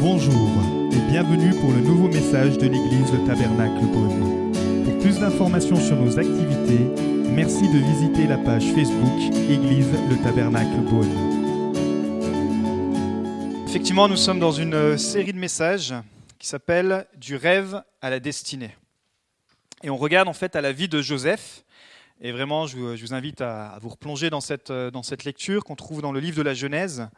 Bonjour et bienvenue pour le nouveau message de l'église Le Tabernacle Beaune. Pour plus d'informations sur nos activités, merci de visiter la page Facebook Église Le Tabernacle Beaune. Effectivement, nous sommes dans une série de messages qui s'appelle Du rêve à la destinée. Et on regarde en fait à la vie de Joseph. Et vraiment, je vous, invite à, à vous replonger dans cette, euh, dans cette lecture qu'on trouve dans le livre de la Genèse.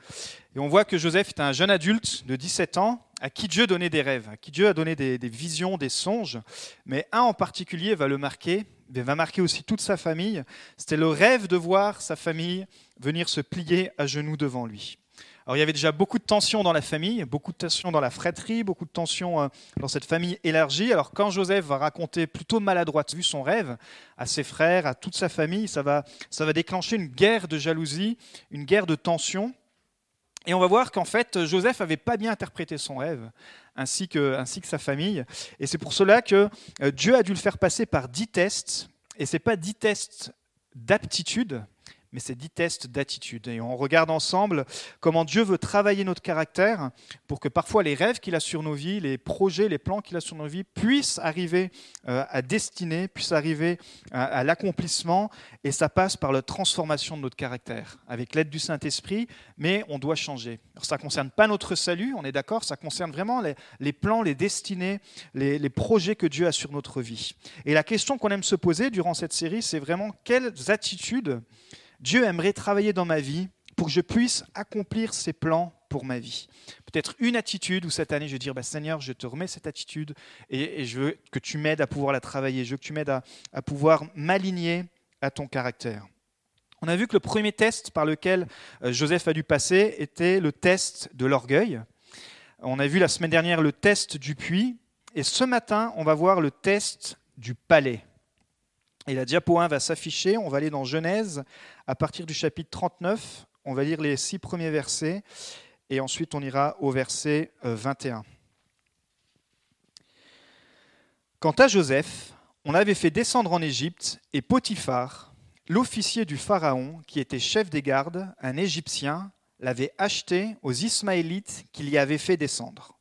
Et on voit que Joseph est un jeune adulte de 17 ans à qui Dieu donnait des rêves, à qui Dieu a donné des, des visions, des songes. Mais un en particulier va le marquer, mais va marquer aussi toute sa famille. C'était le rêve de voir sa famille venir se plier à genoux devant lui. Alors il y avait déjà beaucoup de tensions dans la famille, beaucoup de tensions dans la fratrie, beaucoup de tensions euh, dans cette famille élargie. Alors quand Joseph va raconter plutôt maladroite vu son rêve à ses frères, à toute sa famille, ça va, ça va déclencher une guerre de jalousie, une guerre de tension. Et on va voir qu'en fait, Joseph n'avait pas bien interprété son rêve, ainsi que, ainsi que sa famille. Et c'est pour cela que euh, Dieu a dû le faire passer par dix tests. Et ce n'est pas dix tests d'aptitude, mais c'est dix tests d'attitude. Et on regarde ensemble comment Dieu veut travailler notre caractère pour que parfois les rêves qu'il a sur nos vies, les projets, les plans qu'il a sur nos vies puissent arriver euh, à destinée, puissent arriver à, l'accomplissement. Et ça passe par la transformation de notre caractère, avec l'aide du Saint-Esprit, mais on doit changer. Alors, ça ne concerne pas notre salut, on est d'accord, ça concerne vraiment les, plans, les destinées, les projets que Dieu a sur notre vie. Et la question qu'on aime se poser durant cette série, c'est vraiment quelles attitudes Dieu aimerait travailler dans ma vie pour que je puisse accomplir ses plans pour ma vie. Peut-être une attitude où cette année je vais dire, bah, Seigneur, je te remets cette attitude et, je veux que tu m'aides à pouvoir la travailler, je veux que tu m'aides à, à pouvoir m'aligner à ton caractère. On a vu que le premier test par lequel euh, Joseph a dû passer était le test de l'orgueil. On a vu la semaine dernière le test du puits et ce matin on va voir le test du palais. Et la diapo 1 va s'afficher. On va aller dans Genèse à partir du chapitre 39. On va lire les six premiers versets et ensuite on ira au verset euh, 21. Quant à Joseph, on l'avait fait descendre en Égypte et Potiphar, l'officier du Pharaon, qui était chef des gardes, un Égyptien, l'avait acheté aux Ismaélites qu'il y avait fait descendre.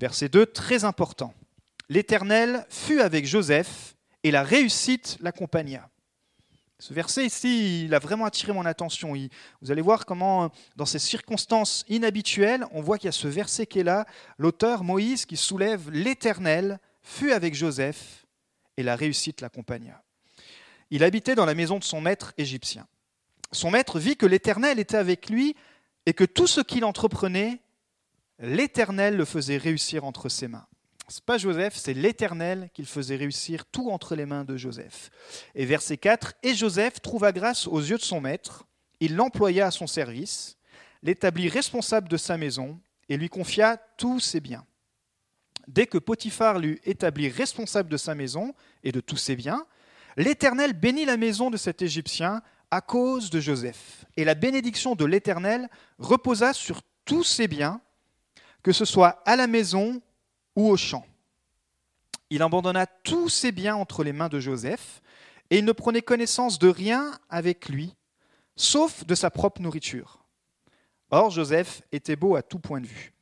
Verset 2, très important. L'Éternel fut avec Joseph et la réussite l'accompagna. Ce verset ici, il a vraiment attiré mon attention. Vous allez voir comment, dans ces circonstances inhabituelles, on voit qu'il y a ce verset qui est là, l'auteur Moïse qui soulève l'Éternel fut avec Joseph et la réussite l'accompagna. Il habitait dans la maison de son maître égyptien. Son maître vit que l'Éternel était avec lui et que tout ce qu'il entreprenait, l'Éternel le faisait réussir entre ses mains. Ce n'est pas Joseph, c'est l'Éternel qu'il faisait réussir tout entre les mains de Joseph. Et verset 4, Et Joseph trouva grâce aux yeux de son maître, il l'employa à son service, l'établit responsable de sa maison et lui confia tous ses biens. Dès que Potiphar l'eut établi responsable de sa maison et de tous ses biens, l'Éternel bénit la maison de cet Égyptien à cause de Joseph. Et la bénédiction de l'Éternel reposa sur tous ses biens, que ce soit à la maison ou au champ. Il abandonna tous ses biens entre les mains de Joseph, et il ne prenait connaissance de rien avec lui, sauf de sa propre nourriture. Or, Joseph était beau à tout point de vue.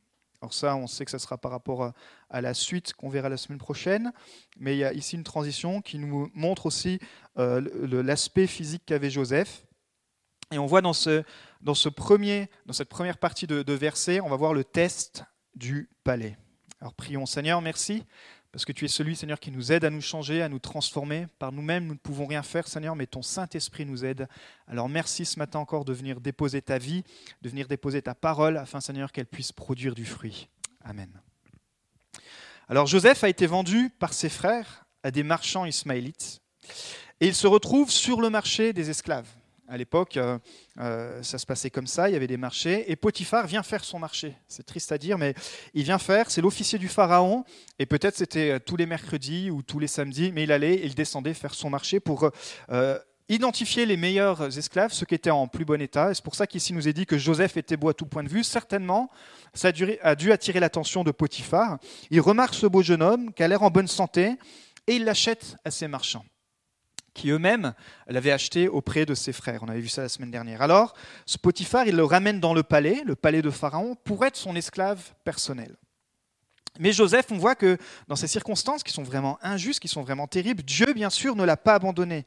Alors ça, on sait que ce sera par rapport à la suite qu'on verra la semaine prochaine, mais il y a ici une transition qui nous montre aussi euh, l'aspect physique qu'avait Joseph. Et on voit dans, ce, dans, cette première partie de verset, on va voir le test du palais. Alors prions Seigneur, merci, parce que tu es celui, Seigneur, qui nous aide à nous changer, à nous transformer. Par nous-mêmes, nous ne pouvons rien faire, Seigneur, mais ton Saint-Esprit nous aide. Alors merci ce matin encore de venir déposer ta vie, de venir déposer ta parole, afin, Seigneur, qu'elle puisse produire du fruit. Amen. Alors Joseph a été vendu par ses frères à des marchands ismaélites, et il se retrouve sur le marché des esclaves. À l'époque, euh, euh, ça se passait comme ça, il y avait des marchés, et Potiphar vient faire son marché. C'est triste à dire, mais il vient faire, c'est l'officier du Pharaon, et peut-être c'était tous les mercredis ou tous les samedis, mais il allait, il descendait faire son marché pour euh, identifier les meilleurs esclaves, ceux qui étaient en plus bon état. C'est pour ça qu'ici nous est dit que Joseph était beau à tout point de vue. Certainement, ça a dû attirer l'attention de Potiphar. Il remarque ce beau jeune homme qui a l'air en bonne santé, et il l'achète à ses marchands. Qui eux-mêmes l'avaient acheté auprès de ses frères. On avait vu ça la semaine dernière. Alors, Potiphar, il le ramène dans le palais, le palais de Pharaon, pour être son esclave personnel. Mais Joseph, on voit que dans ces circonstances qui sont vraiment injustes, qui sont vraiment terribles, Dieu, bien sûr, ne l'a pas abandonné.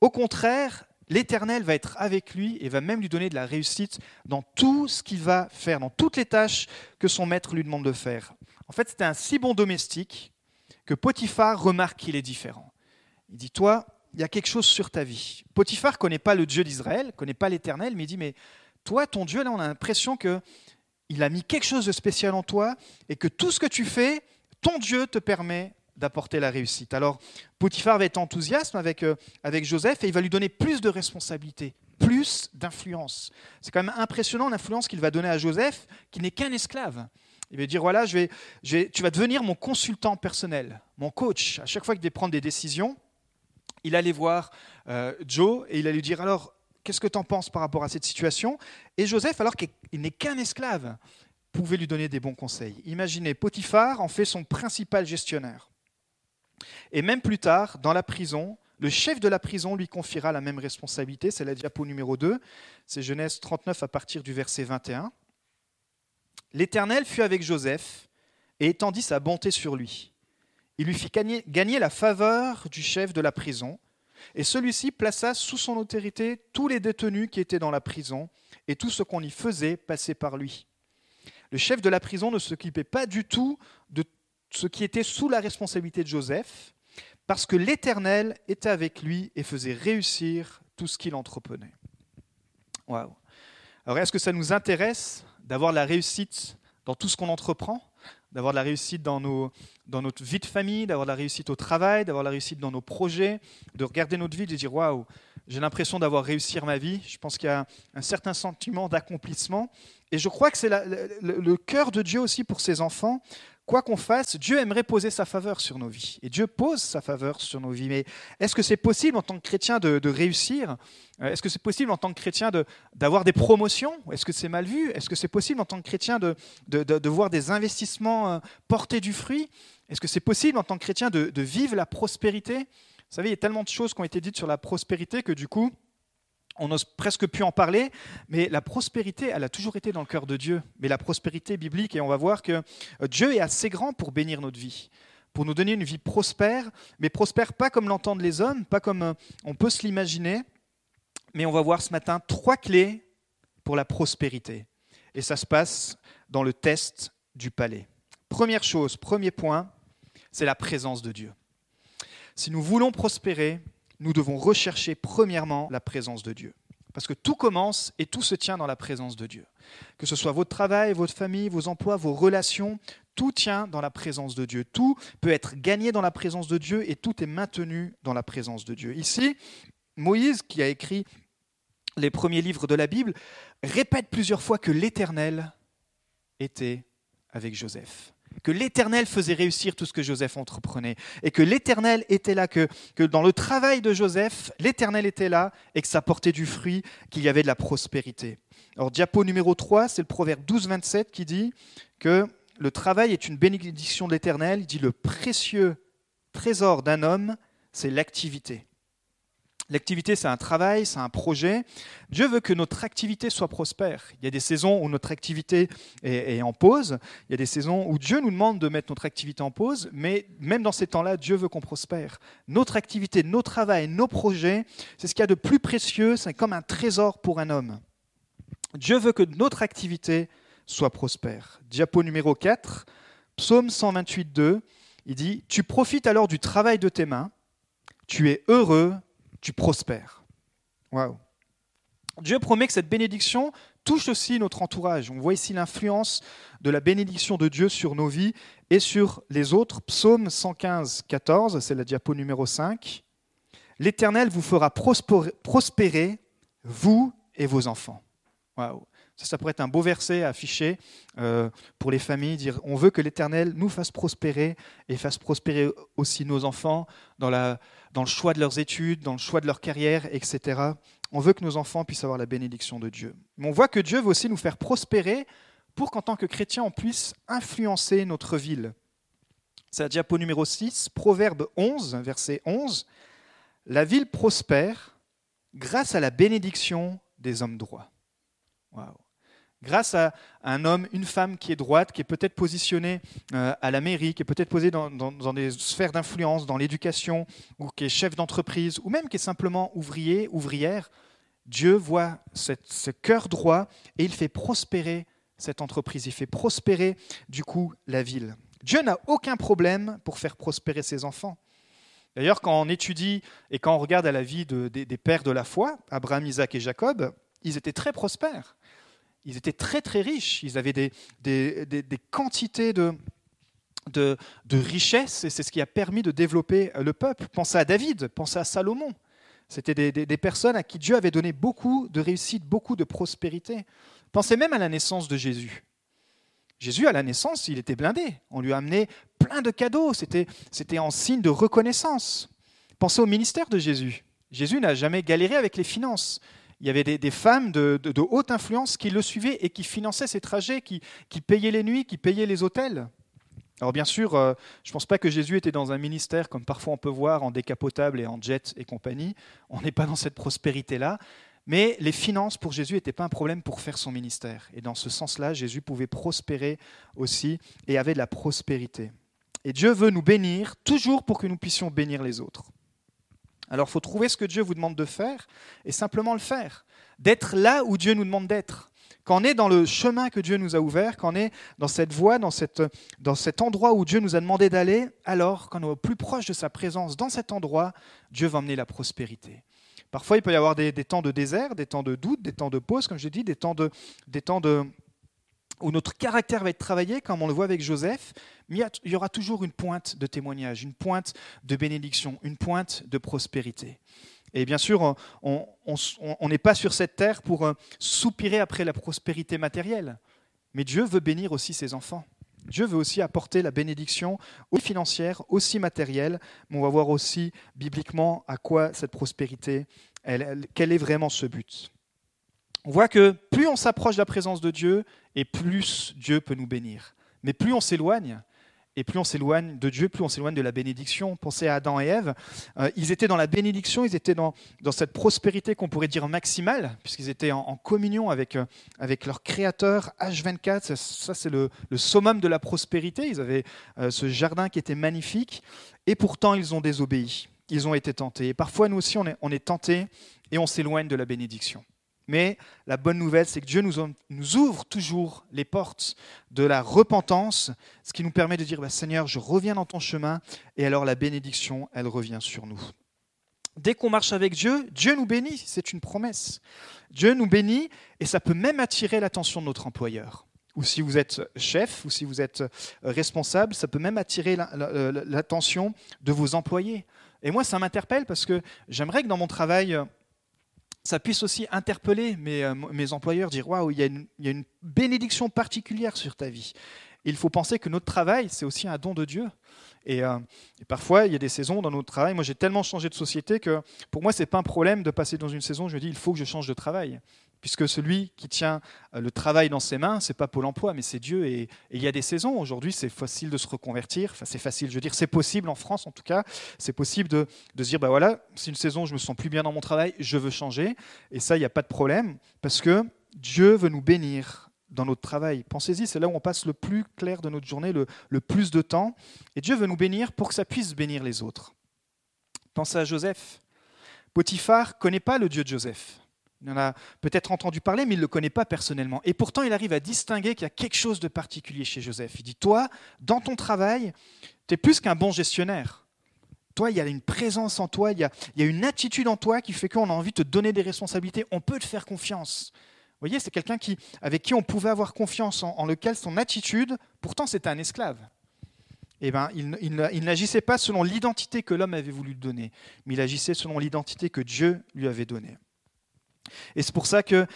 Au contraire, l'Éternel va être avec lui et va même lui donner de la réussite dans tout ce qu'il va faire, dans toutes les tâches que son maître lui demande de faire. En fait, c'était un si bon domestique que Potiphar remarque qu'il est différent. Il dit, toi, il y a quelque chose sur ta vie. Potiphar connaît pas le Dieu d'Israël, connaît pas l'Éternel, mais il dit, mais toi, ton Dieu, là, on a l'impression que il a mis quelque chose de spécial en toi et que tout ce que tu fais, ton Dieu te permet d'apporter la réussite. Alors, Potiphar va être enthousiaste avec, euh, avec Joseph et il va lui donner plus de responsabilités, plus d'influence. C'est quand même impressionnant l'influence qu'il va donner à Joseph, qui n'est qu'un esclave. Il va dire, voilà, je vais, tu vas devenir mon consultant personnel, mon coach. À chaque fois qu'il devait prendre des décisions, il allait voir euh, Joe et il allait lui dire, alors, qu'est-ce que tu en penses par rapport à cette situation? Et Joseph, alors qu'il n'est qu'un esclave, pouvait lui donner des bons conseils. Imaginez, Potiphar en fait son principal gestionnaire. Et même plus tard, dans la prison, le chef de la prison lui confiera la même responsabilité. C'est la diapo numéro 2. C'est Genèse 39 à partir du verset 21. L'Éternel fut avec Joseph et étendit sa bonté sur lui. Il lui fit gagner la faveur du chef de la prison et celui-ci plaça sous son autorité tous les détenus qui étaient dans la prison, et tout ce qu'on y faisait passait par lui. Le chef de la prison ne s'occupait pas du tout de ce qui était sous la responsabilité de Joseph, parce que l'Éternel était avec lui et faisait réussir tout ce qu'il entreprenait. Waouh. Alors est-ce que ça nous intéresse d'avoir la réussite dans tout ce qu'on entreprend? D'avoir de la réussite dans, nos, dans notre vie de famille, d'avoir de la réussite au travail, d'avoir de la réussite dans nos projets, de regarder notre vie, de dire waouh, j'ai l'impression d'avoir réussi ma vie. Je pense qu'il y a un certain sentiment d'accomplissement. Et je crois que c'est le, le, cœur de Dieu aussi pour ses enfants, quoi qu'on fasse, Dieu aimerait poser sa faveur sur nos vies. Et Dieu pose sa faveur sur nos vies. Mais est-ce que c'est possible en tant que chrétien de, réussir? Euh, Est-ce que c'est possible en tant que chrétien d'avoir des promotions? Est-ce que c'est mal vu? Est-ce que c'est possible en tant que chrétien de, de voir des investissements euh, porter du fruit? Est-ce que c'est possible en tant que chrétien de, vivre la prospérité? Vous savez, il y a tellement de choses qui ont été dites sur la prospérité que du coup, on n'ose presque plus en parler, mais la prospérité, elle a toujours été dans le cœur de Dieu. Mais la prospérité biblique, et on va voir que euh, Dieu est assez grand pour bénir notre vie, pour nous donner une vie prospère, mais prospère pas comme l'entendent les hommes, pas comme euh, on peut se l'imaginer, mais on va voir ce matin trois clés pour la prospérité. Et ça se passe dans le test du palais. Première chose, premier point, c'est la présence de Dieu. Si nous voulons prospérer, nous devons rechercher premièrement la présence de Dieu. Parce que tout commence et tout se tient dans la présence de Dieu. Que ce soit votre travail, votre famille, vos emplois, vos relations, tout tient dans la présence de Dieu. Tout peut être gagné dans la présence de Dieu et tout est maintenu dans la présence de Dieu. Ici, Moïse, qui a écrit les premiers livres de la Bible, répète plusieurs fois que l'Éternel était avec Joseph que l'Éternel faisait réussir tout ce que Joseph entreprenait, et que l'Éternel était là, que, dans le travail de Joseph, l'Éternel était là, et que ça portait du fruit, qu'il y avait de la prospérité. Alors, diapo numéro 3, c'est le proverbe 12, 27 qui dit que le travail est une bénédiction de l'Éternel. Il dit le précieux trésor d'un homme, c'est l'activité. L'activité, c'est un travail, c'est un projet. Dieu veut que notre activité soit prospère. Il y a des saisons où notre activité est, en pause. Il y a des saisons où Dieu nous demande de mettre notre activité en pause. Mais même dans ces temps-là, Dieu veut qu'on prospère. Notre activité, nos travaux, nos projets, c'est ce qu'il y a de plus précieux. C'est comme un trésor pour un homme. Dieu veut que notre activité soit prospère. Diapo numéro 4, psaume 128, 2. Il dit Tu profites alors du travail de tes mains. Tu es heureux tu prospères. Waouh. Dieu promet que cette bénédiction touche aussi notre entourage. On voit ici l'influence de la bénédiction de Dieu sur nos vies et sur les autres. Psaume 115, 14, c'est la diapo numéro 5. L'Éternel vous fera prospérer, vous et vos enfants. Waouh. Ça, pourrait être un beau verset à afficher euh, pour les familles, dire on veut que l'Éternel nous fasse prospérer et fasse prospérer aussi nos enfants dans, le choix de leurs études, dans le choix de leur carrière, etc. On veut que nos enfants puissent avoir la bénédiction de Dieu. Mais on voit que Dieu veut aussi nous faire prospérer pour qu'en tant que chrétiens, on puisse influencer notre ville. C'est la diapo numéro 6, Proverbe 11, verset 11. la ville prospère grâce à la bénédiction des hommes droits. Grâce à un homme, une femme qui est droite, qui est peut-être positionnée euh, à la mairie, qui est peut-être posée dans, des sphères d'influence, dans l'éducation, ou qui est chef d'entreprise, ou même qui est simplement ouvrier, ouvrière, Dieu voit ce cœur droit et il fait prospérer cette entreprise, il fait prospérer du coup la ville. Dieu n'a aucun problème pour faire prospérer ses enfants. D'ailleurs, quand on étudie et quand on regarde à la vie des, pères de la foi, Abraham, Isaac et Jacob, ils étaient très prospères. Ils étaient très très riches. Ils avaient des, quantités de, de, richesses et c'est ce qui a permis de développer le peuple. Pensez à David, pensez à Salomon. C'était des, des, personnes à qui Dieu avait donné beaucoup de réussite, beaucoup de prospérité. Pensez même à la naissance de Jésus. Jésus, à la naissance, il était blindé. On lui a amené plein de cadeaux. C'était, c'était en signe de reconnaissance. Pensez au ministère de Jésus. Jésus n'a jamais galéré avec les finances. Il y avait des, femmes de, haute influence qui le suivaient et qui finançaient ses trajets, qui, payaient les nuits, qui payaient les hôtels. Alors bien sûr, euh, je ne pense pas que Jésus était dans un ministère comme parfois on peut voir en décapotable et en jet et compagnie. On n'est pas dans cette prospérité-là. Mais les finances pour Jésus n'étaient pas un problème pour faire son ministère. Et dans ce sens-là, Jésus pouvait prospérer aussi et avait de la prospérité. Et Dieu veut nous bénir toujours pour que nous puissions bénir les autres. Alors il faut trouver ce que Dieu vous demande de faire et simplement le faire. D'être là où Dieu nous demande d'être. Quand on est dans le chemin que Dieu nous a ouvert, quand on est dans cette voie, dans, cette, cet endroit où Dieu nous a demandé d'aller, alors quand on est au plus proche de sa présence dans cet endroit, Dieu va emmener la prospérité. Parfois, il peut y avoir des, temps de désert, des temps de doute, des temps de pause, comme je dis, des temps, de, des temps de, où notre caractère va être travaillé, comme on le voit avec Joseph, il y aura toujours une pointe de témoignage, une pointe de bénédiction, une pointe de prospérité. Et bien sûr, on n'est pas sur cette terre pour euh, soupirer après la prospérité matérielle, mais Dieu veut bénir aussi ses enfants. Dieu veut aussi apporter la bénédiction, aussi financière, aussi matérielle, mais on va voir aussi bibliquement à quoi cette prospérité, quel est vraiment ce but. On voit que plus on s'approche de la présence de Dieu, et plus Dieu peut nous bénir. Mais plus on s'éloigne, et plus on s'éloigne de Dieu, plus on s'éloigne de la bénédiction. Pensez à Adam et Ève. Euh, ils étaient dans la bénédiction, ils étaient dans, cette prospérité qu'on pourrait dire maximale, puisqu'ils étaient en, communion avec, euh, avec leur Créateur H24. Ça, c'est le, le, summum de la prospérité. Ils avaient euh, ce jardin qui était magnifique. Et pourtant, ils ont désobéi. Ils ont été tentés. Et parfois, nous aussi, on est, on est tentés et on s'éloigne de la bénédiction. Mais la bonne nouvelle, c'est que Dieu nous, ouvre toujours les portes de la repentance, ce qui nous permet de dire, bah, Seigneur, je reviens dans ton chemin, et alors la bénédiction, elle revient sur nous. Dès qu'on marche avec Dieu, Dieu nous bénit, c'est une promesse. Dieu nous bénit, et ça peut même attirer l'attention de notre employeur. Ou si vous êtes chef, ou si vous êtes euh, responsable, ça peut même attirer l'attention de vos employés. Et moi, ça m'interpelle parce que j'aimerais que dans mon travail, ça puisse aussi interpeller mes, euh, employeurs, dire Waouh, il, y a une bénédiction particulière sur ta vie. il faut penser que notre travail, c'est aussi un don de Dieu. Et, euh, parfois, il y a des saisons dans notre travail. Moi, j'ai tellement changé de société que pour moi, ce n'est pas un problème de passer dans une saison. Je me dis Il faut que je change de travail puisque celui qui tient euh, le travail dans ses mains, c'est pas Pôle Emploi, mais c'est Dieu. Et, il y a des saisons. Aujourd'hui, c'est facile de se reconvertir. Enfin, c'est facile. Je veux dire, c'est possible en France, en tout cas. C'est possible de, dire, bah voilà, c'est une saison, je me sens plus bien dans mon travail, je veux changer. Et ça, il n'y a pas de problème, parce que Dieu veut nous bénir dans notre travail. Pensez-y, c'est là où on passe le plus clair de notre journée, le, le plus de temps. Et Dieu veut nous bénir pour que ça puisse bénir les autres. Pensez à Joseph. Potiphar connaît pas le Dieu de Joseph. Il en a peut-être entendu parler, mais il ne le connaît pas personnellement. Et pourtant, il arrive à distinguer qu'il y a quelque chose de particulier chez Joseph. Il dit, toi, dans ton travail, tu es plus qu'un bon gestionnaire. Toi, il y a une présence en toi, il y a, une attitude en toi qui fait qu'on a envie de te donner des responsabilités. On peut te faire confiance. Vous voyez, c'est quelqu'un qui, avec qui on pouvait avoir confiance, en, lequel son attitude, pourtant c'était un esclave. Eh ben, il, il n'agissait pas selon l'identité que l'homme avait voulu donner, mais il agissait selon l'identité que Dieu lui avait donnée. Et c'est pour ça que,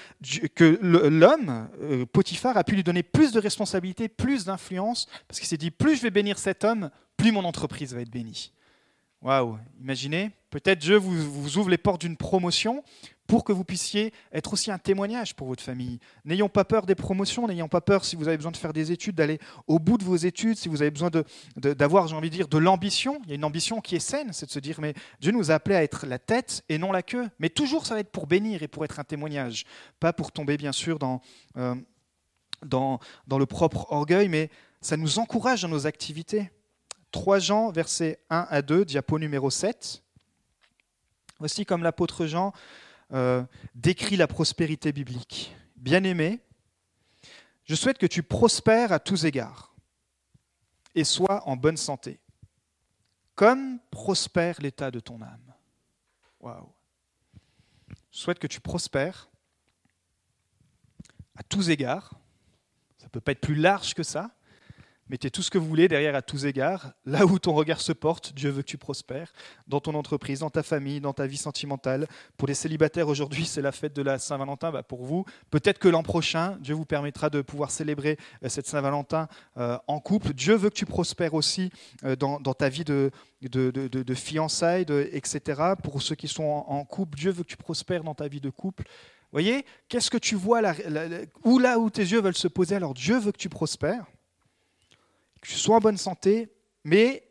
l'homme, euh, Potiphar, a pu lui donner plus de responsabilités, plus d'influence, parce qu'il s'est dit, plus je vais bénir cet homme, plus mon entreprise va être bénie. Waouh, imaginez, peut-être Dieu vous, ouvre les portes d'une promotion, pour que vous puissiez être aussi un témoignage pour votre famille. N'ayons pas peur des promotions, n'ayons pas peur si vous avez besoin de faire des études, d'aller au bout de vos études, si vous avez besoin d'avoir, j'ai envie de dire, de l'ambition. Il y a une ambition qui est saine, c'est de se dire, mais Dieu nous a appelés à être la tête et non la queue. Mais toujours, ça va être pour bénir et pour être un témoignage, pas pour tomber, bien sûr, dans, euh, dans, le propre orgueil, mais ça nous encourage dans nos activités. 3 Jean, versets 1 à 2, diapo numéro 7. Voici comme l'apôtre Jean euh, décrit la prospérité biblique. Bien-aimé, je souhaite que tu prospères à tous égards et sois en bonne santé, comme prospère l'état de ton âme. Waouh! Je souhaite que tu prospères à tous égards. Ça ne peut pas être plus large que ça. Mettez tout ce que vous voulez derrière à tous égards. Là où ton regard se porte, Dieu veut que tu prospères. Dans ton entreprise, dans ta famille, dans ta vie sentimentale. Pour les célibataires, aujourd'hui, c'est la fête de la Saint-Valentin. Bah, pour vous, peut-être que l'an prochain, Dieu vous permettra de pouvoir célébrer euh, cette Saint-Valentin euh, en couple. Dieu veut que tu prospères aussi euh, dans, ta vie de, de, fiançailles, etc. Pour ceux qui sont en, couple, Dieu veut que tu prospères dans ta vie de couple. Voyez, qu'est-ce que tu vois là, où là où tes yeux veulent se poser? Alors Dieu veut que tu prospères que tu sois en bonne santé, mais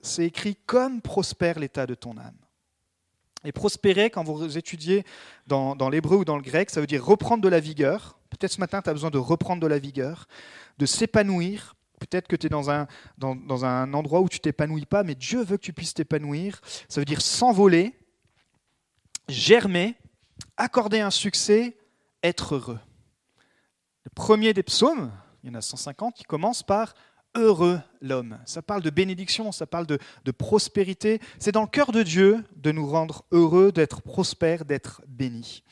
c'est écrit comme prospère l'état de ton âme. Et prospérer, quand vous étudiez dans, l'hébreu ou dans le grec, ça veut dire reprendre de la vigueur. Peut-être ce matin, tu as besoin de reprendre de la vigueur, de s'épanouir. Peut-être que tu es dans un, dans, dans un endroit où tu t'épanouis pas, mais Dieu veut que tu puisses t'épanouir. Ça veut dire s'envoler, germer, accorder un succès, être heureux. Le premier des psaumes, il y en a 150, qui commence par heureux l'homme. Ça parle de bénédiction, ça parle de, prospérité. C'est dans le cœur de Dieu de nous rendre heureux, d'être prospères, d'être bénis.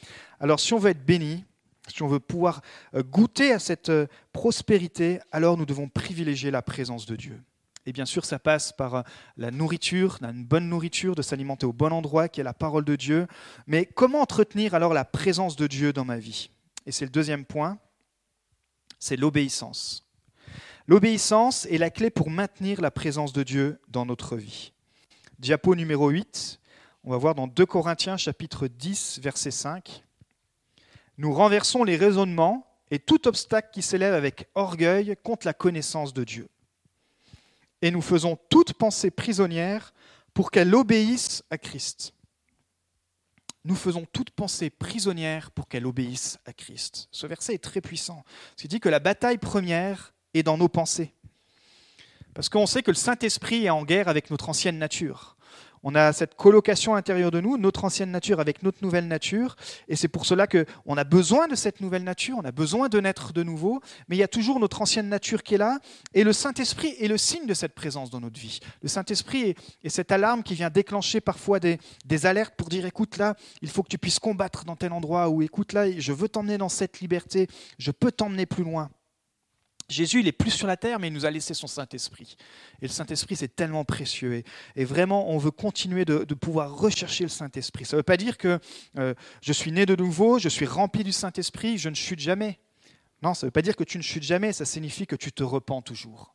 Alors si on veut être béni, si on veut pouvoir euh, goûter à cette euh, prospérité, alors nous devons privilégier la présence de Dieu. Et bien sûr, ça passe par euh, la nourriture, une bonne nourriture, de s'alimenter au bon endroit, qui est la parole de Dieu. Mais comment entretenir alors la présence de Dieu dans ma vie? Et c'est le deuxième point, c'est l'obéissance. L'obéissance est la clé pour maintenir la présence de Dieu dans notre vie. Diapo numéro 8, on va voir dans 2 Corinthiens chapitre 10 verset 5. Nous renversons les raisonnements et tout obstacle qui s'élève avec orgueil contre la connaissance de Dieu. Et nous faisons toute pensée prisonnière pour qu'elle obéisse à Christ. Nous faisons toute pensée prisonnière pour qu'elle obéisse à Christ. Ce verset est très puissant. Il dit que la bataille première et dans nos pensées. Parce qu'on sait que le Saint-Esprit est en guerre avec notre ancienne nature. On a cette colocation intérieure de nous, notre ancienne nature avec notre nouvelle nature, et c'est pour cela qu'on a besoin de cette nouvelle nature, on a besoin de naître de nouveau, mais il y a toujours notre ancienne nature qui est là, et le Saint-Esprit est le signe de cette présence dans notre vie. Le Saint-Esprit est, cette alarme qui vient déclencher parfois des, des alertes pour dire, écoute là, il faut que tu puisses combattre dans tel endroit, ou écoute là, je veux t'emmener dans cette liberté, je peux t'emmener plus loin. Jésus, il est plus sur la terre, mais il nous a laissé son Saint-Esprit. Et le Saint-Esprit, c'est tellement précieux. Et, vraiment, on veut continuer de, pouvoir rechercher le Saint-Esprit. Ça ne veut pas dire que euh, je suis né de nouveau, je suis rempli du Saint-Esprit, je ne chute jamais. Non, ça ne veut pas dire que tu ne chutes jamais, ça signifie que tu te repens toujours.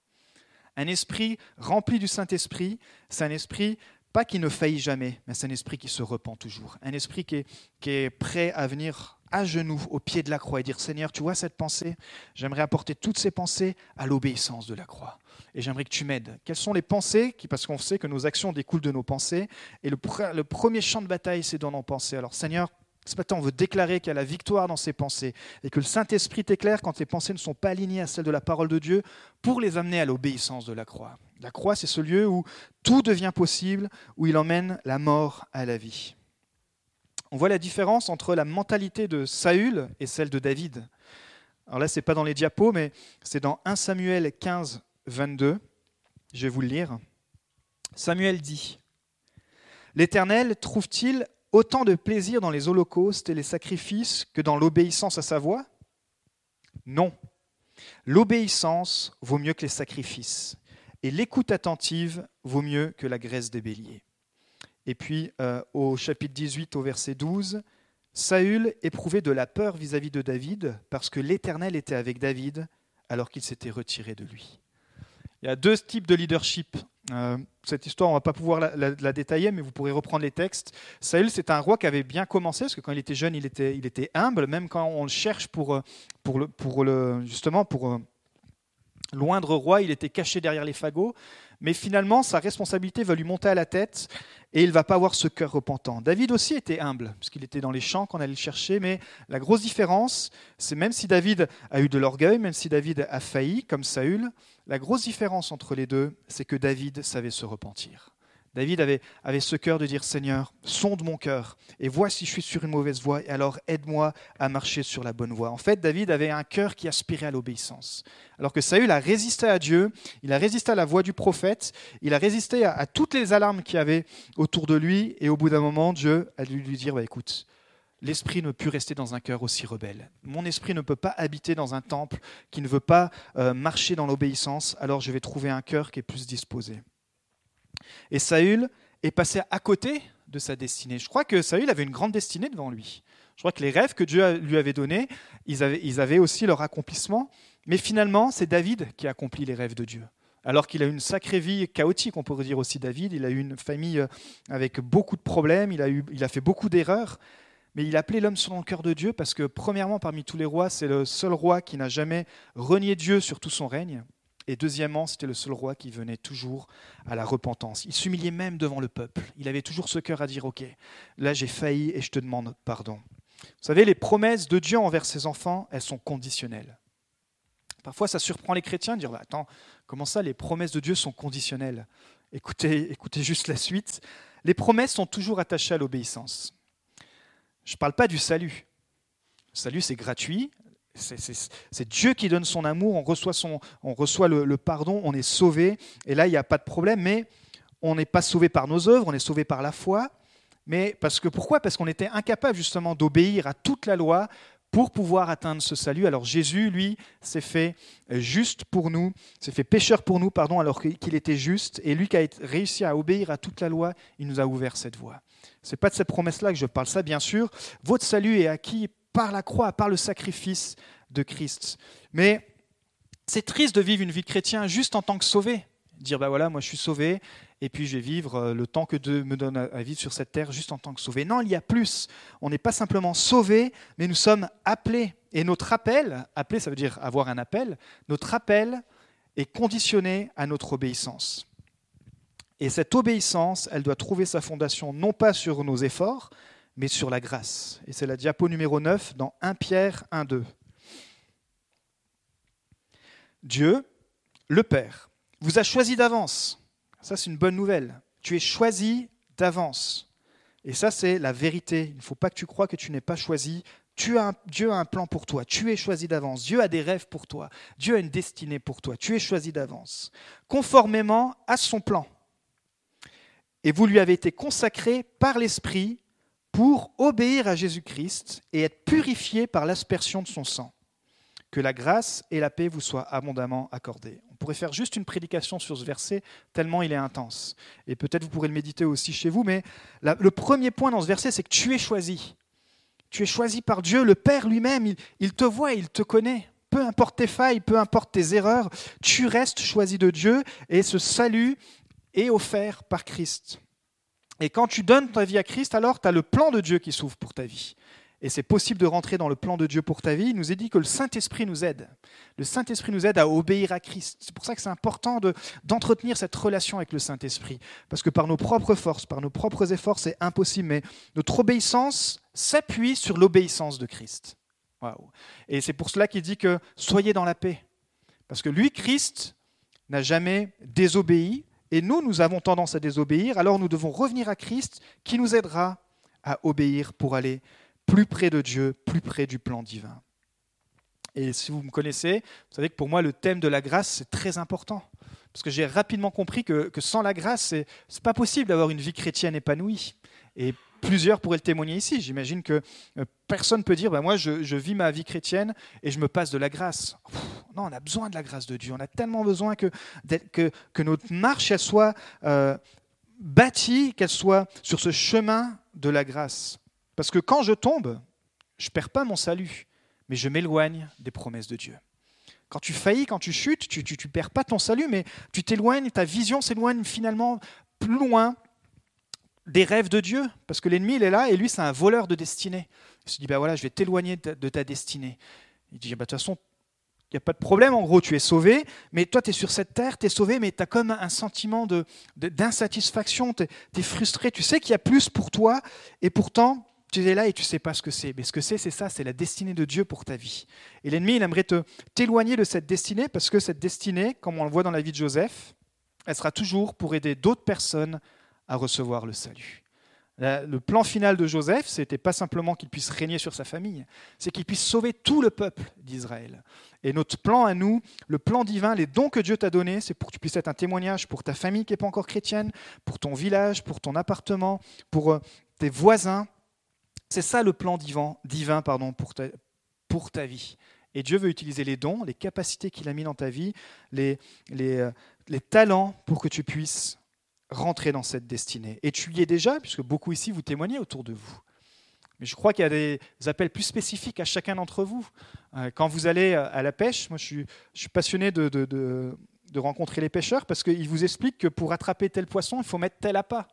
Un esprit rempli du Saint-Esprit, c'est un esprit pas qui ne faillit jamais, mais c'est un esprit qui se repent toujours. Un esprit qui qui est prêt à venir à genoux au pied de la croix et dire Seigneur, tu vois cette pensée? J'aimerais apporter toutes ces pensées à l'obéissance de la croix. Et j'aimerais que tu m'aides. Quelles sont les pensées Parce qu'on sait que nos actions découlent de nos pensées. Et le, premier champ de bataille, c'est dans nos pensées. Alors Seigneur, ce matin, on veut déclarer qu'il y a la victoire dans ces pensées et que le Saint-Esprit t'éclaire quand tes pensées ne sont pas alignées à celles de la parole de Dieu pour les amener à l'obéissance de la croix. La croix, c'est ce lieu où tout devient possible, où il emmène la mort à la vie on voit la différence entre la mentalité de Saül et celle de David. Alors là, ce n'est pas dans les diapos, mais c'est dans 1 Samuel 15, 22. Je vais vous le lire. Samuel dit L'Éternel trouve-t-il autant de plaisir dans les holocaustes et les sacrifices que dans l'obéissance à sa voix? Non. L'obéissance vaut mieux que les sacrifices, et l'écoute attentive vaut mieux que la graisse des béliers. Et puis euh, au chapitre 18, au verset 12, Saül éprouvait de la peur vis-à-vis de David parce que l'Éternel était avec David alors qu'il s'était retiré de lui. Il y a deux types de leadership Euh, cette histoire, on ne va pas pouvoir la, détailler, mais vous pourrez reprendre les textes. Saül, c'est un roi qui avait bien commencé, parce que quand il était jeune, il était, humble, même quand on le cherche pour, euh, le, justement pour loindre roi, il était caché derrière les fagots. Mais finalement, sa responsabilité va lui monter à la tête et il va pas avoir ce cœur repentant. David aussi était humble, puisqu'il était dans les champs qu'on allait le chercher, mais la grosse différence, c'est même si David a eu de l'orgueil, même si David a failli, comme Saül, la grosse différence entre les deux, c'est que David savait se repentir. David avait, avait ce cœur de dire Seigneur, sonde mon cœur et vois si je suis sur une mauvaise voie, et alors aide-moi à marcher sur la bonne voie. En fait, David avait un cœur qui aspirait à l'obéissance. Alors que Saül a résisté à Dieu, il a résisté à la voix du prophète, il a résisté à, toutes les alarmes qu'il y avait autour de lui, et au bout d'un moment, Dieu a dû lui dire bah, écoute, L'esprit ne peut rester dans un cœur aussi rebelle. Mon esprit ne peut pas habiter dans un temple qui ne veut pas euh, marcher dans l'obéissance, alors je vais trouver un cœur qui est plus disposé. Et Saül est passé à côté de sa destinée. Je crois que Saül avait une grande destinée devant lui. Je crois que les rêves que Dieu lui avait donnés, ils avaient, aussi leur accomplissement. Mais finalement, c'est David qui accomplit les rêves de Dieu. Alors qu'il a une sacrée vie chaotique, on pourrait dire aussi David. Il a eu une famille euh, avec beaucoup de problèmes, il a, il a fait beaucoup d'erreurs. Mais il a appelé l'homme selon le cœur de Dieu parce que, premièrement, parmi tous les rois, c'est le seul roi qui n'a jamais renié Dieu sur tout son règne. Et deuxièmement, c'était le seul roi qui venait toujours à la repentance. Il s'humiliait même devant le peuple. Il avait toujours ce cœur à dire, OK, là j'ai failli et je te demande pardon. Vous savez, les promesses de Dieu envers ses enfants, elles sont conditionnelles. Parfois, ça surprend les chrétiens de dire, bah, attends, comment ça, les promesses de Dieu sont conditionnelles? Écoutez, écoutez juste la suite. Les promesses sont toujours attachées à l'obéissance. Je ne parle pas du salut. Le salut, c'est gratuit. C'est Dieu qui donne son amour, on reçoit, son, on reçoit le, pardon, on est sauvé. Et là, il n'y a pas de problème, mais on n'est pas sauvé par nos œuvres, on est sauvé par la foi. Mais parce que pourquoi? Parce qu'on était incapable justement d'obéir à toute la loi pour pouvoir atteindre ce salut. Alors Jésus, lui, s'est fait juste pour nous, s'est fait pécheur pour nous, pardon, alors qu'il était juste. Et lui qui a réussi à obéir à toute la loi, il nous a ouvert cette voie. C'est pas de cette promesse-là que je parle. Ça, bien sûr, votre salut est acquis par la croix, par le sacrifice de Christ. Mais c'est triste de vivre une vie chrétienne juste en tant que sauvé. Dire, ben voilà, moi je suis sauvé, et puis je vais vivre euh, le temps que Dieu me donne à vivre sur cette terre juste en tant que sauvé. Non, il y a plus. On n'est pas simplement sauvé, mais nous sommes appelés. Et notre appel, appelé ça veut dire avoir un appel, notre appel est conditionné à notre obéissance. Et cette obéissance, elle doit trouver sa fondation non pas sur nos efforts, mais sur la grâce. Et c'est la diapo numéro 9 dans 1 Pierre 1.2. Dieu, le Père, vous a choisi d'avance. Ça, c'est une bonne nouvelle. Tu es choisi d'avance. Et ça, c'est la vérité. Il ne faut pas que tu crois que tu n'es pas choisi. Tu as Dieu a un plan pour toi. Tu es choisi d'avance. Dieu a des rêves pour toi. Dieu a une destinée pour toi. Tu es choisi d'avance. Conformément à son plan. Et vous lui avez été consacré par l'Esprit pour obéir à Jésus-Christ et être purifié par l'aspersion de son sang. Que la grâce et la paix vous soient abondamment accordées. On pourrait faire juste une prédication sur ce verset, tellement il est intense. Et peut-être vous pourrez le méditer aussi chez vous, mais le premier point dans ce verset, c'est que tu es choisi. Tu es choisi par Dieu, le Père lui-même, il, te voit, il te connaît. Peu importe tes failles, peu importe tes erreurs, tu restes choisi de Dieu et ce salut est offert par Christ. Et quand tu donnes ta vie à Christ, alors tu as le plan de Dieu qui s'ouvre pour ta vie. Et c'est possible de rentrer dans le plan de Dieu pour ta vie. Il nous est dit que le Saint-Esprit nous aide. Le Saint-Esprit nous aide à obéir à Christ. C'est pour ça que c'est important d'entretenir cette relation avec le Saint-Esprit. Parce que par nos propres forces, par nos propres efforts, c'est impossible. Mais notre obéissance s'appuie sur l'obéissance de Christ. Et c'est pour cela qu'il dit que soyez dans la paix. Parce que lui, Christ, n'a jamais désobéi, et nous, nous avons tendance à désobéir, alors nous devons revenir à Christ qui nous aidera à obéir pour aller plus près de Dieu, plus près du plan divin. Et si vous me connaissez, vous savez que pour moi, le thème de la grâce, c'est très important. Parce que j'ai rapidement compris que, sans la grâce, ce n'est pas possible d'avoir une vie chrétienne épanouie. Et plusieurs pourraient le témoigner ici. J'imagine que euh, personne ne peut dire, bah, moi je, vis ma vie chrétienne et je me passe de la grâce. non, on a besoin de la grâce de Dieu. On a tellement besoin que, que, que notre marche elle soit euh, bâtie, qu'elle soit sur ce chemin de la grâce. Parce que quand je tombe, je ne perds pas mon salut, mais je m'éloigne des promesses de Dieu. Quand tu faillis, quand tu chutes, tu ne perds pas ton salut, mais tu t'éloignes, ta vision s'éloigne finalement plus loin des rêves de Dieu, parce que l'ennemi, il est là, et lui, c'est un voleur de destinée. Il se dit, ben voilà, je vais t'éloigner de ta destinée. Il dit, bah, de toute façon, il n'y a pas de problème, en gros, tu es sauvé, mais toi, tu es sur cette terre, tu es sauvé, mais tu as comme un sentiment d'insatisfaction, de, tu es, frustré, tu sais qu'il y a plus pour toi, et pourtant, tu es là et tu sais pas ce que c'est. Mais ce que c'est, c'est ça, c'est la destinée de Dieu pour ta vie. Et l'ennemi, il aimerait t'éloigner de cette destinée, parce que cette destinée, comme on le voit dans la vie de Joseph, elle sera toujours pour aider d'autres personnes à recevoir le salut. Le plan final de Joseph, ce n'était pas simplement qu'il puisse régner sur sa famille, c'est qu'il puisse sauver tout le peuple d'Israël. Et notre plan à nous, le plan divin, les dons que Dieu t'a donnés, c'est pour que tu puisses être un témoignage pour ta famille qui n'est pas encore chrétienne, pour ton village, pour ton appartement, pour euh, tes voisins. C'est ça le plan divin, divin pardon, pour, ta, pour ta vie. Et Dieu veut utiliser les dons, les capacités qu'il a mis dans ta vie, les, les, euh, les talents pour que tu puisses rentrer dans cette destinée. Et tu y es déjà, puisque beaucoup ici vous témoignez autour de vous. Mais je crois qu'il y a des appels plus spécifiques à chacun d'entre vous. Euh, quand vous allez à la pêche, moi je suis, passionné de, rencontrer les pêcheurs parce qu'ils vous expliquent que pour attraper tel poisson, il faut mettre tel appât.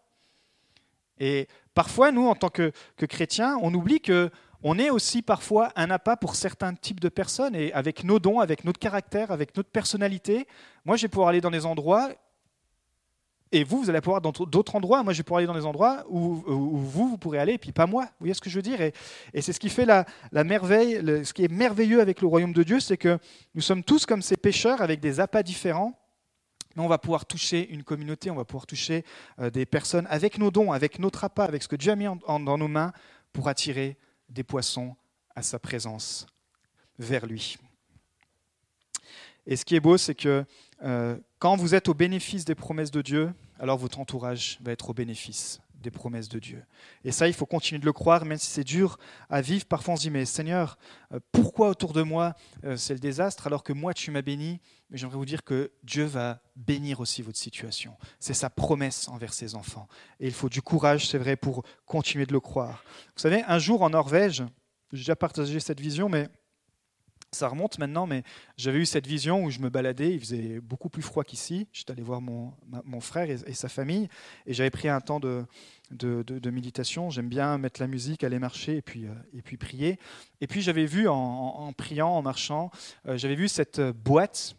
Et parfois, nous, en tant que, que chrétiens, on oublie que on est aussi parfois un appât pour certains types de personnes et avec nos dons, avec notre caractère, avec notre personnalité. Moi, je vais pouvoir aller dans des endroits et vous, vous allez pouvoir dans d'autres endroits. Moi, je vais aller dans des endroits où, vous, vous pourrez aller, et puis pas moi. Vous voyez ce que je veux dire? Et, c'est ce qui fait la, merveille, ce qui est merveilleux avec le royaume de Dieu, c'est que nous sommes tous comme ces pêcheurs avec des appâts différents. Mais on va pouvoir toucher une communauté, on va pouvoir toucher euh, des personnes avec nos dons, avec notre appât, avec ce que Dieu a mis dans nos mains pour attirer des poissons à sa présence vers lui. Et ce qui est beau, c'est que euh, quand vous êtes au bénéfice des promesses de Dieu, alors votre entourage va être au bénéfice des promesses de Dieu. Et ça, il faut continuer de le croire, même si c'est dur à vivre. Parfois, on se dit, mais Seigneur, euh, pourquoi autour de moi euh, c'est le désastre alors que moi, tu m'as béni? Mais j'aimerais vous dire que Dieu va bénir aussi votre situation. C'est sa promesse envers ses enfants. Et il faut du courage, c'est vrai, pour continuer de le croire. Vous savez, un jour en Norvège, j'ai déjà partagé cette vision, mais ça remonte maintenant, mais j'avais eu cette vision où je me baladais, il faisait beaucoup plus froid qu'ici. J'étais allé voir mon, mon frère et, sa famille, et j'avais pris un temps de, de, méditation. J'aime bien mettre la musique, aller marcher et puis, euh, et puis prier. Et puis j'avais vu en, priant, en marchant, euh, j'avais vu cette boîte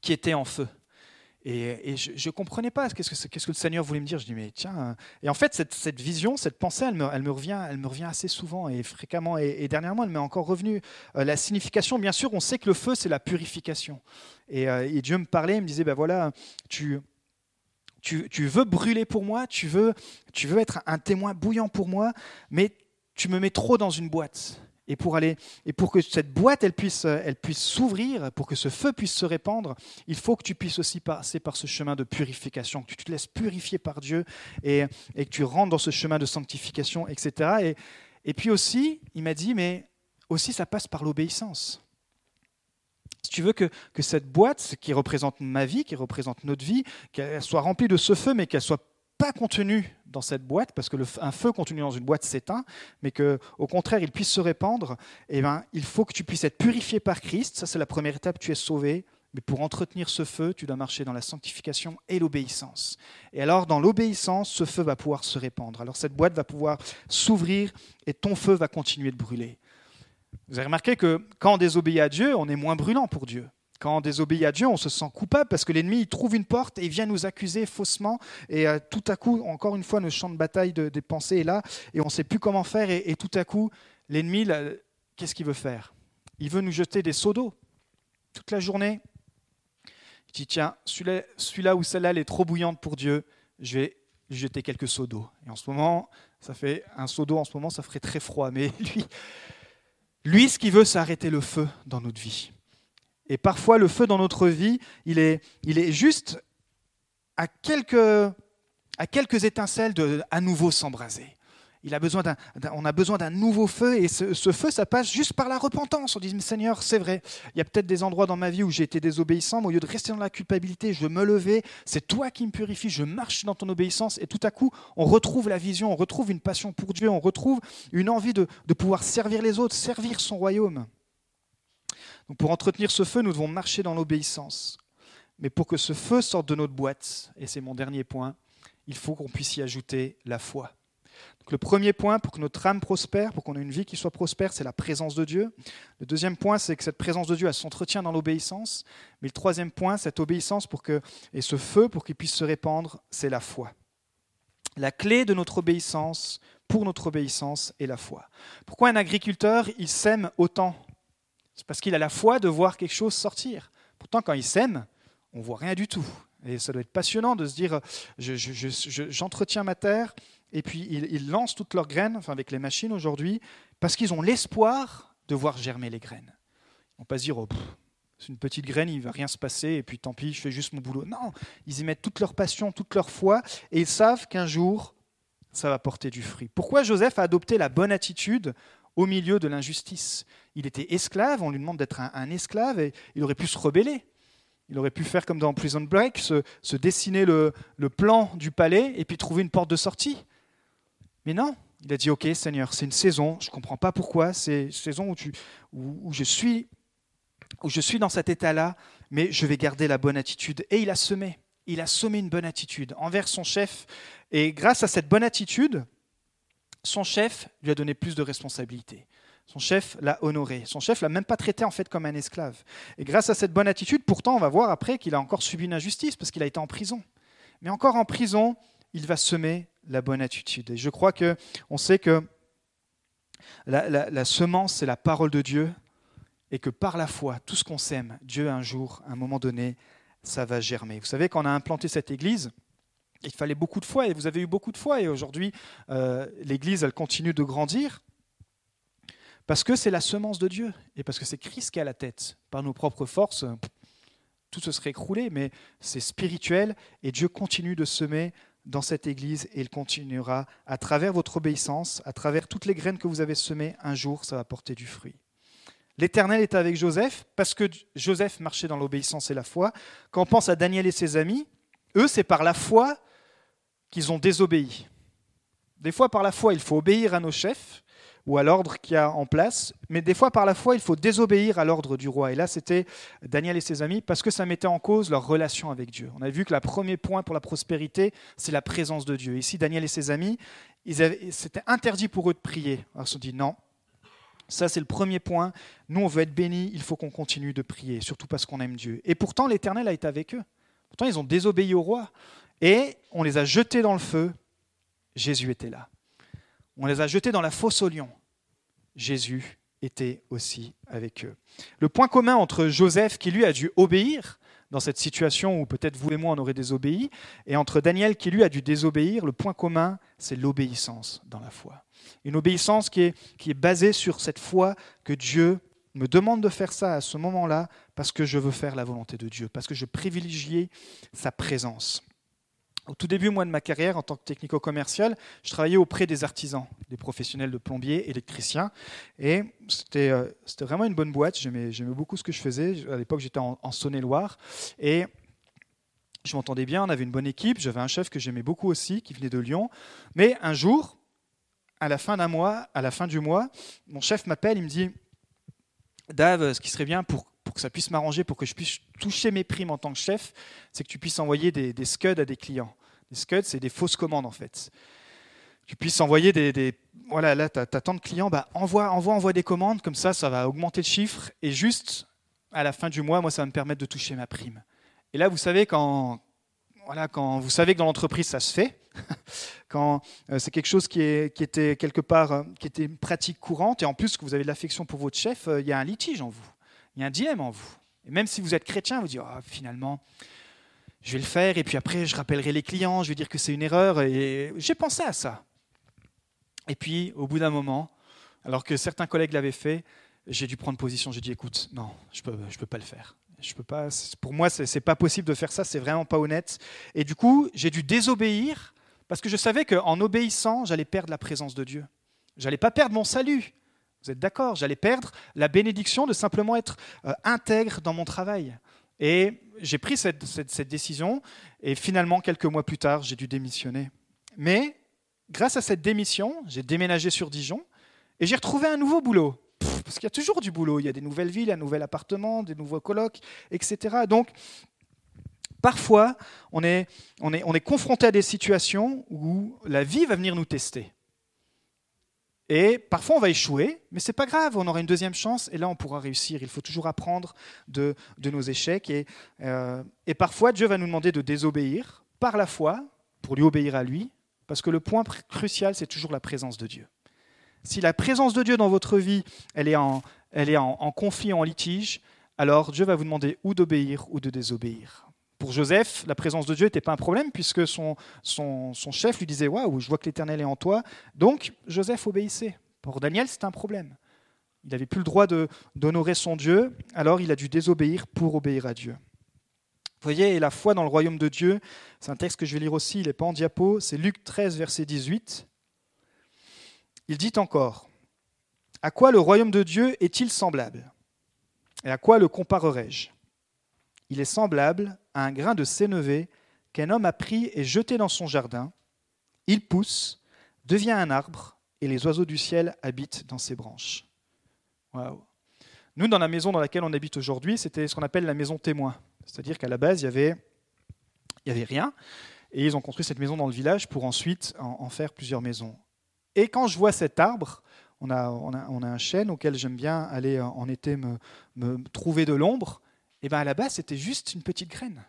qui était en feu. Et, je ne comprenais pas qu'est-ce que, le Seigneur voulait me dire. Je dis, mais tiens. Et en fait, cette, vision, cette pensée, elle me, revient, elle me revient assez souvent et fréquemment. Et, dernièrement, elle m'est encore revenue. Euh, la signification, bien sûr, on sait que le feu, c'est la purification. Et, euh, et, Dieu me parlait, il me disait, ben voilà, tu, tu, tu, veux brûler pour moi, tu veux, tu veux être un témoin bouillant pour moi, mais tu me mets trop dans une boîte. Et pour, aller, et pour que cette boîte elle puisse, elle puisse s'ouvrir, pour que ce feu puisse se répandre, il faut que tu puisses aussi passer par ce chemin de purification, que tu te laisses purifier par Dieu et, et que tu rentres dans ce chemin de sanctification, etc. Et, et puis aussi, il m'a dit, mais aussi ça passe par l'obéissance. Si tu veux que, que cette boîte qui représente ma vie, qui représente notre vie, qu'elle soit remplie de ce feu, mais qu'elle soit pas contenu dans cette boîte, parce que un feu contenu dans une boîte s'éteint, mais que au contraire il puisse se répandre, eh ben, il faut que tu puisses être purifié par Christ. Ça, c'est la première étape, tu es sauvé. Mais pour entretenir ce feu, tu dois marcher dans la sanctification et l'obéissance. Et alors, dans l'obéissance, ce feu va pouvoir se répandre. Alors, cette boîte va pouvoir s'ouvrir et ton feu va continuer de brûler. Vous avez remarqué que quand on désobéit à Dieu, on est moins brûlant pour Dieu. Quand on désobéit à Dieu, on se sent coupable parce que l'ennemi trouve une porte et vient nous accuser faussement. Et euh, tout à coup, encore une fois, le champ de bataille des pensées est là et on ne sait plus comment faire. Et, tout à coup, l'ennemi, qu'est-ce qu'il veut faire? Il veut nous jeter des seaux d'eau toute la journée. Il dit tiens, celui-là ou celle-là, elle est trop bouillante pour Dieu. Je vais jeter quelques seaux d'eau. Et en ce moment, ça fait un seau d'eau en ce moment, ça ferait très froid. Mais lui, lui, ce qu'il veut, c'est arrêter le feu dans notre vie. Et parfois, le feu dans notre vie, il est, juste à quelques, étincelles de à nouveau s'embraser. On a besoin d'un nouveau feu et ce, feu, ça passe juste par la repentance. On dit, Seigneur, c'est vrai, il y a peut-être des endroits dans ma vie où j'ai été désobéissant, mais au lieu de rester dans la culpabilité, je me levais, c'est toi qui me purifies, je marche dans ton obéissance et tout à coup, on retrouve la vision, on retrouve une passion pour Dieu, on retrouve une envie de pouvoir servir les autres, servir son royaume. Pour entretenir ce feu, nous devons marcher dans l'obéissance. Mais pour que ce feu sorte de notre boîte, et c'est mon dernier point, il faut qu'on puisse y ajouter la foi. Le premier point pour que notre âme prospère, pour qu'on ait une vie qui soit prospère, c'est la présence de Dieu. Le deuxième point, c'est que cette présence de Dieu, s'entretient dans l'obéissance. Mais le troisième point, cette obéissance pour que, et ce feu pour qu'il puisse se répandre, c'est la foi. La clé de notre obéissance, pour notre obéissance, est la foi. Pourquoi un agriculteur, il sème autant C'est parce qu'il a la foi de voir quelque chose sortir. Pourtant, quand il sème, on voit rien du tout. Et ça doit être passionnant de se dire, j'entretiens ma terre, et puis ils, lancent toutes leurs graines, enfin avec les machines aujourd'hui, parce qu'ils ont l'espoir de voir germer les graines. Ils vont pas se dire, oh, c'est une petite graine, il va rien se passer, et puis tant pis, je fais juste mon boulot. Non, ils y mettent toute leur passion, toute leur foi, et ils savent qu'un jour, ça va porter du fruit. Pourquoi Joseph a adopté la bonne attitude au milieu de l'injustice Il était esclave, on lui demande d'être un esclave, et il aurait pu se rebeller. Il aurait pu faire comme dans Prison Break, se, dessiner le, plan du palais et puis trouver une porte de sortie. Mais non, il a dit, OK Seigneur, c'est une saison, je ne comprends pas pourquoi, c'est une saison où, je suis, où je suis dans cet état-là, mais je vais garder la bonne attitude. Et il a semé, il a semé une bonne attitude envers son chef. Et grâce à cette bonne attitude, son chef lui a donné plus de responsabilités. Son chef l'a honoré. Son chef l'a même pas traité en fait comme un esclave. Et grâce à cette bonne attitude, pourtant, on va voir après qu'il a encore subi une injustice parce qu'il a été en prison. Mais encore en prison, il va semer la bonne attitude. Et je crois que on sait que la, semence, c'est la parole de Dieu, et que par la foi, tout ce qu'on sème, Dieu un jour, à un moment donné, ça va germer. Vous savez, quand on a implanté cette église, il fallait beaucoup de foi, et vous avez eu beaucoup de foi, et aujourd'hui, euh, l'église, elle continue de grandir. Parce que c'est la semence de Dieu et parce que c'est Christ qui a la tête. Par nos propres forces, tout se serait écroulé, mais c'est spirituel et Dieu continue de semer dans cette Église et il continuera à travers votre obéissance, à travers toutes les graines que vous avez semées, un jour ça va porter du fruit. L'Éternel est avec Joseph parce que Joseph marchait dans l'obéissance et la foi. Quand on pense à Daniel et ses amis, eux, c'est par la foi qu'ils ont désobéi. Des fois, par la foi, il faut obéir à nos chefs, ou à l'ordre qu'il y a en place. Mais des fois, par la foi, il faut désobéir à l'ordre du roi. Et là, c'était Daniel et ses amis parce que ça mettait en cause leur relation avec Dieu. On a vu que le premier point pour la prospérité, c'est la présence de Dieu. Ici, Daniel et ses amis, c'était interdit pour eux de prier. Alors, ils se sont dit non. Ça, c'est le premier point. Nous, on veut être bénis, il faut qu'on continue de prier, surtout parce qu'on aime Dieu. Et pourtant, l'Éternel a été avec eux. Pourtant, ils ont désobéi au roi. Et on les a jetés dans le feu. Jésus était là. On les a jetés dans la fosse au lion. Jésus était aussi avec eux. Le point commun entre Joseph, qui lui a dû obéir dans cette situation où peut-être vous et moi on aurait désobéi, et entre Daniel, qui lui a dû désobéir, le point commun, c'est l'obéissance dans la foi. Une obéissance qui est, qui est basée sur cette foi que Dieu me demande de faire ça à ce moment-là parce que je veux faire la volonté de Dieu, parce que je privilégie sa présence. Au tout début, moi, de ma carrière en tant que technico-commercial, je travaillais auprès des artisans, des professionnels de plombiers, électriciens. Et c'était euh, vraiment une bonne boîte. J'aimais beaucoup ce que je faisais. À l'époque, j'étais en, Saône-et-Loire. Et je m'entendais bien, on avait une bonne équipe. J'avais un chef que j'aimais beaucoup aussi, qui venait de Lyon. Mais un jour, à la fin d'un mois, à la fin du mois, mon chef m'appelle, il me dit Dave, ce qui serait bien pour pour que ça puisse m'arranger, pour que je puisse toucher mes primes en tant que chef, c'est que tu puisses envoyer des, scuds à des clients. Des scuds, c'est des fausses commandes en fait. Tu puisses envoyer des. voilà, là, tu as, tant de clients, bah, envoie, envoie, envoie des commandes, comme ça, ça va augmenter le chiffre. Et juste à la fin du mois, moi, ça va me permettre de toucher ma prime. Et là, vous savez, quand, voilà, quand vous savez que dans l'entreprise, ça se fait, quand euh, c'est quelque chose qui, était quelque part, euh, qui était une pratique courante, et en plus que vous avez de l'affection pour votre chef, euh, il y a un litige en vous il y a un dilemme en vous. Et même si vous êtes chrétien, vous dites oh, finalement, je vais le faire, et puis après, je rappellerai les clients, je vais dire que c'est une erreur. Et j'ai pensé à ça. Et puis, au bout d'un moment, alors que certains collègues l'avaient fait, j'ai dû prendre position. J'ai dit écoute, non, je ne peux pas le faire. Je peux pas, pour moi, ce n'est pas possible de faire ça, c'est vraiment pas honnête. Et du coup, j'ai dû désobéir parce que je savais qu'en obéissant, j'allais perdre la présence de Dieu. J'allais pas perdre mon salut, vous êtes d'accord? J'allais perdre la bénédiction de simplement être euh, intègre dans mon travail. Et j'ai pris cette, décision et finalement, quelques mois plus tard, j'ai dû démissionner. Mais grâce à cette démission, j'ai déménagé sur Dijon et j'ai retrouvé un nouveau boulot. parce qu'il y a toujours du boulot. Il y a des nouvelles villes, un nouvel appartement, des nouveaux colocs, etc. Donc, parfois, on est confronté à des situations où la vie va venir nous tester. Et parfois on va échouer, mais c'est pas grave, on aura une deuxième chance et là on pourra réussir. Il faut toujours apprendre de, nos échecs. Et, euh, et parfois Dieu va nous demander de désobéir par la foi pour lui obéir à lui, parce que le point crucial c'est toujours la présence de Dieu. Si la présence de Dieu dans votre vie, elle est en, elle est en, en conflit, en litige, alors Dieu va vous demander ou d'obéir ou de désobéir. Pour Joseph, la présence de Dieu n'était pas un problème puisque son, chef lui disait Waouh, je vois que l'Éternel est en toi. Donc Joseph obéissait. Pour Daniel, c'est un problème. Il n'avait plus le droit d'honorer son Dieu, alors il a dû désobéir pour obéir à Dieu. Vous voyez, et la foi dans le royaume de Dieu, c'est un texte que je vais lire aussi, il n'est pas en diapo, c'est Luc 13, verset 18. Il dit encore À quoi le royaume de Dieu est-il semblable? Et à quoi le comparerai-je Il est semblable à un grain de sénévé qu'un homme a pris et jeté dans son jardin. Il pousse, devient un arbre, et les oiseaux du ciel habitent dans ses branches. Nous, dans la maison dans laquelle on habite aujourd'hui, c'était ce qu'on appelle la maison témoin. C'est-à-dire qu'à la base, il n'y avait, y avait rien. Et ils ont construit cette maison dans le village pour ensuite en, faire plusieurs maisons. Et quand je vois cet arbre, on a, un chêne auquel j'aime bien aller en été me trouver de l'ombre. Et bien à la base, c'était juste une petite graine.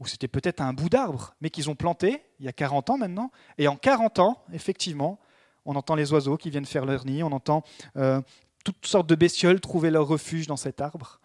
Ou c'était peut-être un bout d'arbre, mais qu'ils ont planté il y a 40 ans maintenant. Et en 40 ans, effectivement, on entend les oiseaux qui viennent faire leur nid, on entend euh, toutes sortes de bestioles trouver leur refuge dans cet arbre.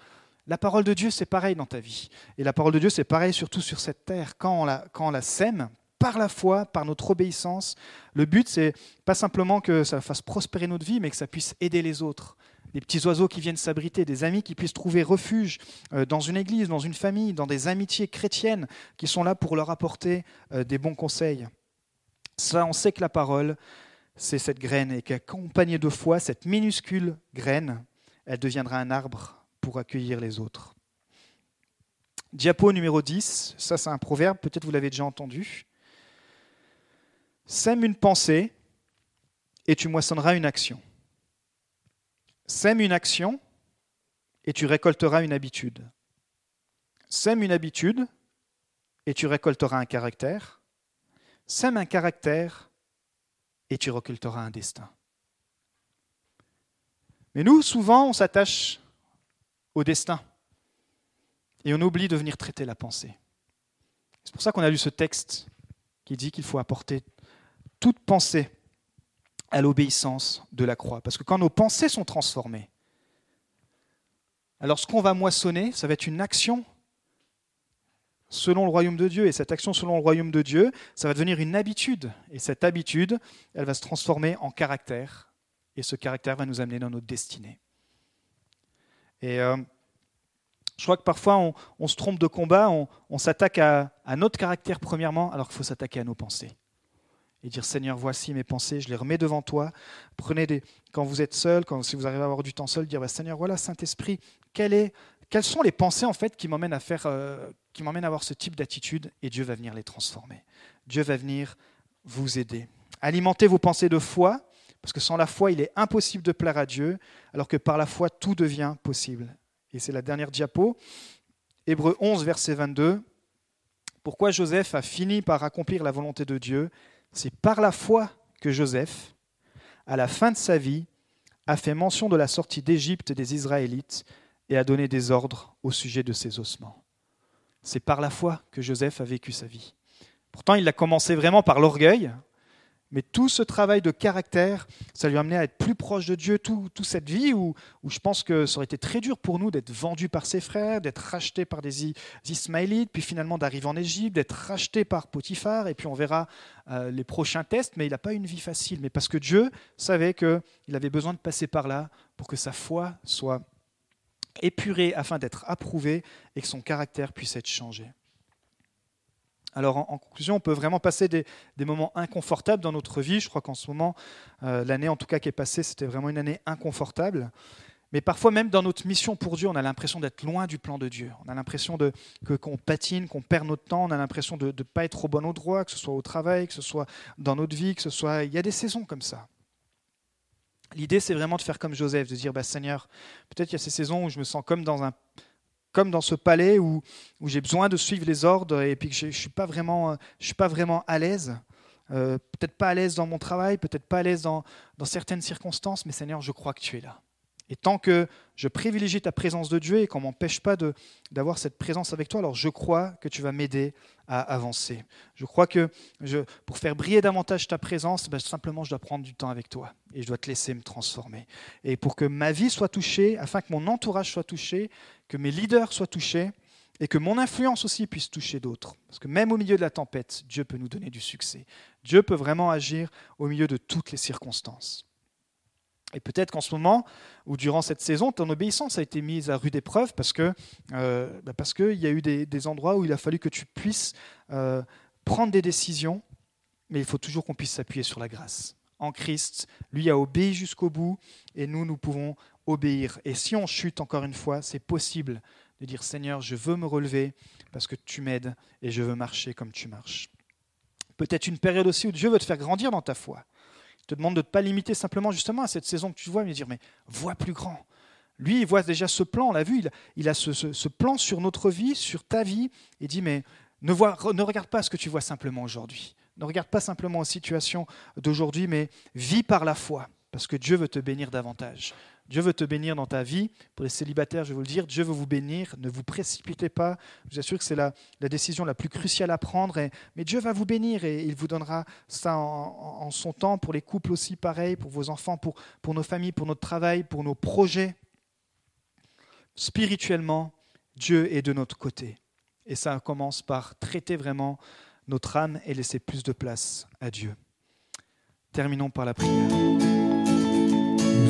La parole de Dieu, c'est pareil dans ta vie. Et la parole de Dieu, c'est pareil surtout sur cette terre. Quand on la, quand on la sème, par la foi, par notre obéissance, le but, c'est pas simplement que ça fasse prospérer notre vie, mais que ça puisse aider les autres des petits oiseaux qui viennent s'abriter, des amis qui puissent trouver refuge euh, dans une église, dans une famille, dans des amitiés chrétiennes qui sont là pour leur apporter euh, des bons conseils. Ça, on sait que la parole, c'est cette graine et qu'accompagnée de foi, cette minuscule graine, elle deviendra un arbre pour accueillir les autres. Diapo numéro 10, ça c'est un proverbe, peut-être vous l'avez déjà entendu. Sème une pensée et tu moissonneras une action. Sème une action et tu récolteras une habitude. Sème une habitude et tu récolteras un caractère. Sème un caractère et tu récolteras un destin. Mais nous, souvent, on s'attache au destin et on oublie de venir traiter la pensée. C'est pour ça qu'on a lu ce texte qui dit qu'il faut apporter toute pensée à l'obéissance de la croix. Parce que quand nos pensées sont transformées, alors ce qu'on va moissonner, ça va être une action selon le royaume de Dieu. Et cette action selon le royaume de Dieu, ça va devenir une habitude. Et cette habitude, elle va se transformer en caractère. Et ce caractère va nous amener dans notre destinée. Et euh, je crois que parfois on, se trompe de combat, on, s'attaque à, à notre caractère premièrement, alors qu'il faut s'attaquer à nos pensées et dire Seigneur, voici mes pensées, je les remets devant toi. Prenez des, quand vous êtes seul, quand, si vous arrivez à avoir du temps seul, dire bah, Seigneur, voilà, Saint-Esprit, quelles sont les pensées en fait qui m'emmènent à faire, euh, qui m'emmènent à avoir ce type d'attitude Et Dieu va venir les transformer. Dieu va venir vous aider. Alimentez vos pensées de foi, parce que sans la foi, il est impossible de plaire à Dieu, alors que par la foi, tout devient possible. Et c'est la dernière diapo. Hébreu 11, verset 22. Pourquoi Joseph a fini par accomplir la volonté de Dieu c'est par la foi que Joseph, à la fin de sa vie, a fait mention de la sortie d'Égypte des Israélites et a donné des ordres au sujet de ses ossements. C'est par la foi que Joseph a vécu sa vie. Pourtant, il a commencé vraiment par l'orgueil, mais tout ce travail de caractère, ça lui a amené à être plus proche de Dieu, toute cette vie où, je pense que ça aurait été très dur pour nous d'être vendus par ses frères, d'être rachetés par des Ismaélites, puis finalement d'arriver en Égypte, d'être rachetés par Potiphar, et puis on verra euh, les prochains tests, mais il n'a pas une vie facile, mais parce que Dieu savait qu'il avait besoin de passer par là pour que sa foi soit épurée afin d'être approuvée et que son caractère puisse être changé. Alors en, conclusion, on peut vraiment passer des, moments inconfortables dans notre vie. Je crois qu'en ce moment, euh, l'année en tout cas qui est passée, c'était vraiment une année inconfortable. Mais parfois même dans notre mission pour Dieu, on a l'impression d'être loin du plan de Dieu. On a l'impression que, qu'on patine, qu'on perd notre temps, on a l'impression de ne pas être au bon endroit, que ce soit au travail, que ce soit dans notre vie, que ce soit... Il y a des saisons comme ça. L'idée, c'est vraiment de faire comme Joseph, de dire, bah, Seigneur, peut-être il y a ces saisons où je me sens comme dans, un, comme dans ce palais où, où j'ai besoin de suivre les ordres et puis que je ne suis, pas vraiment, je suis pas vraiment à l'aise. Euh, peut-être pas à l'aise dans mon travail, peut-être pas à l'aise dans, dans certaines circonstances, mais Seigneur, je crois que tu es là. Et tant que je privilégie ta présence de Dieu et qu'on ne m'empêche pas d'avoir cette présence avec toi, alors je crois que tu vas m'aider à avancer. Je crois que pour faire briller davantage ta présence, ben, simplement je dois prendre du temps avec toi et je dois te laisser me transformer. Et pour que ma vie soit touchée, afin que mon entourage soit touché, que mes leaders soient touchés et que mon influence aussi puisse toucher d'autres. Parce que même au milieu de la tempête, Dieu peut nous donner du succès. Dieu peut vraiment agir au milieu de toutes les circonstances. Et peut-être qu'en ce moment, ou durant cette saison, ton obéissance a été mise à rude épreuve parce que euh, bah qu'il y a eu des, endroits où il a fallu que tu puisses euh, prendre des décisions, mais il faut toujours qu'on puisse s'appuyer sur la grâce. En Christ, lui a obéi jusqu'au bout, et nous, nous pouvons obéir. Et si on chute encore une fois, c'est possible de dire Seigneur, je veux me relever parce que tu m'aides et je veux marcher comme tu marches. Peut-être une période aussi où Dieu veut te faire grandir dans ta foi te demande de ne pas limiter simplement justement à cette saison que tu vois, mais dire, mais vois plus grand. Lui, il voit déjà ce plan, on l'a vu, il, a ce, plan sur notre vie, sur ta vie, et dit, mais ne, vois, ne regarde pas ce que tu vois simplement aujourd'hui. Ne regarde pas simplement aux situations d'aujourd'hui, mais vis par la foi, parce que Dieu veut te bénir davantage. Dieu veut te bénir dans ta vie. Pour les célibataires, je vais vous le dire, Dieu veut vous bénir. Ne vous précipitez pas. Je vous assure que c'est la, décision la plus cruciale à prendre. mais Dieu va vous bénir et il vous donnera ça en, son temps. Pour les couples aussi, pareil. Pour vos enfants, pour, pour nos familles, pour notre travail, pour nos projets. Spirituellement, Dieu est de notre côté. Et ça commence par traiter vraiment notre âme et laisser plus de place à Dieu. Terminons par la prière.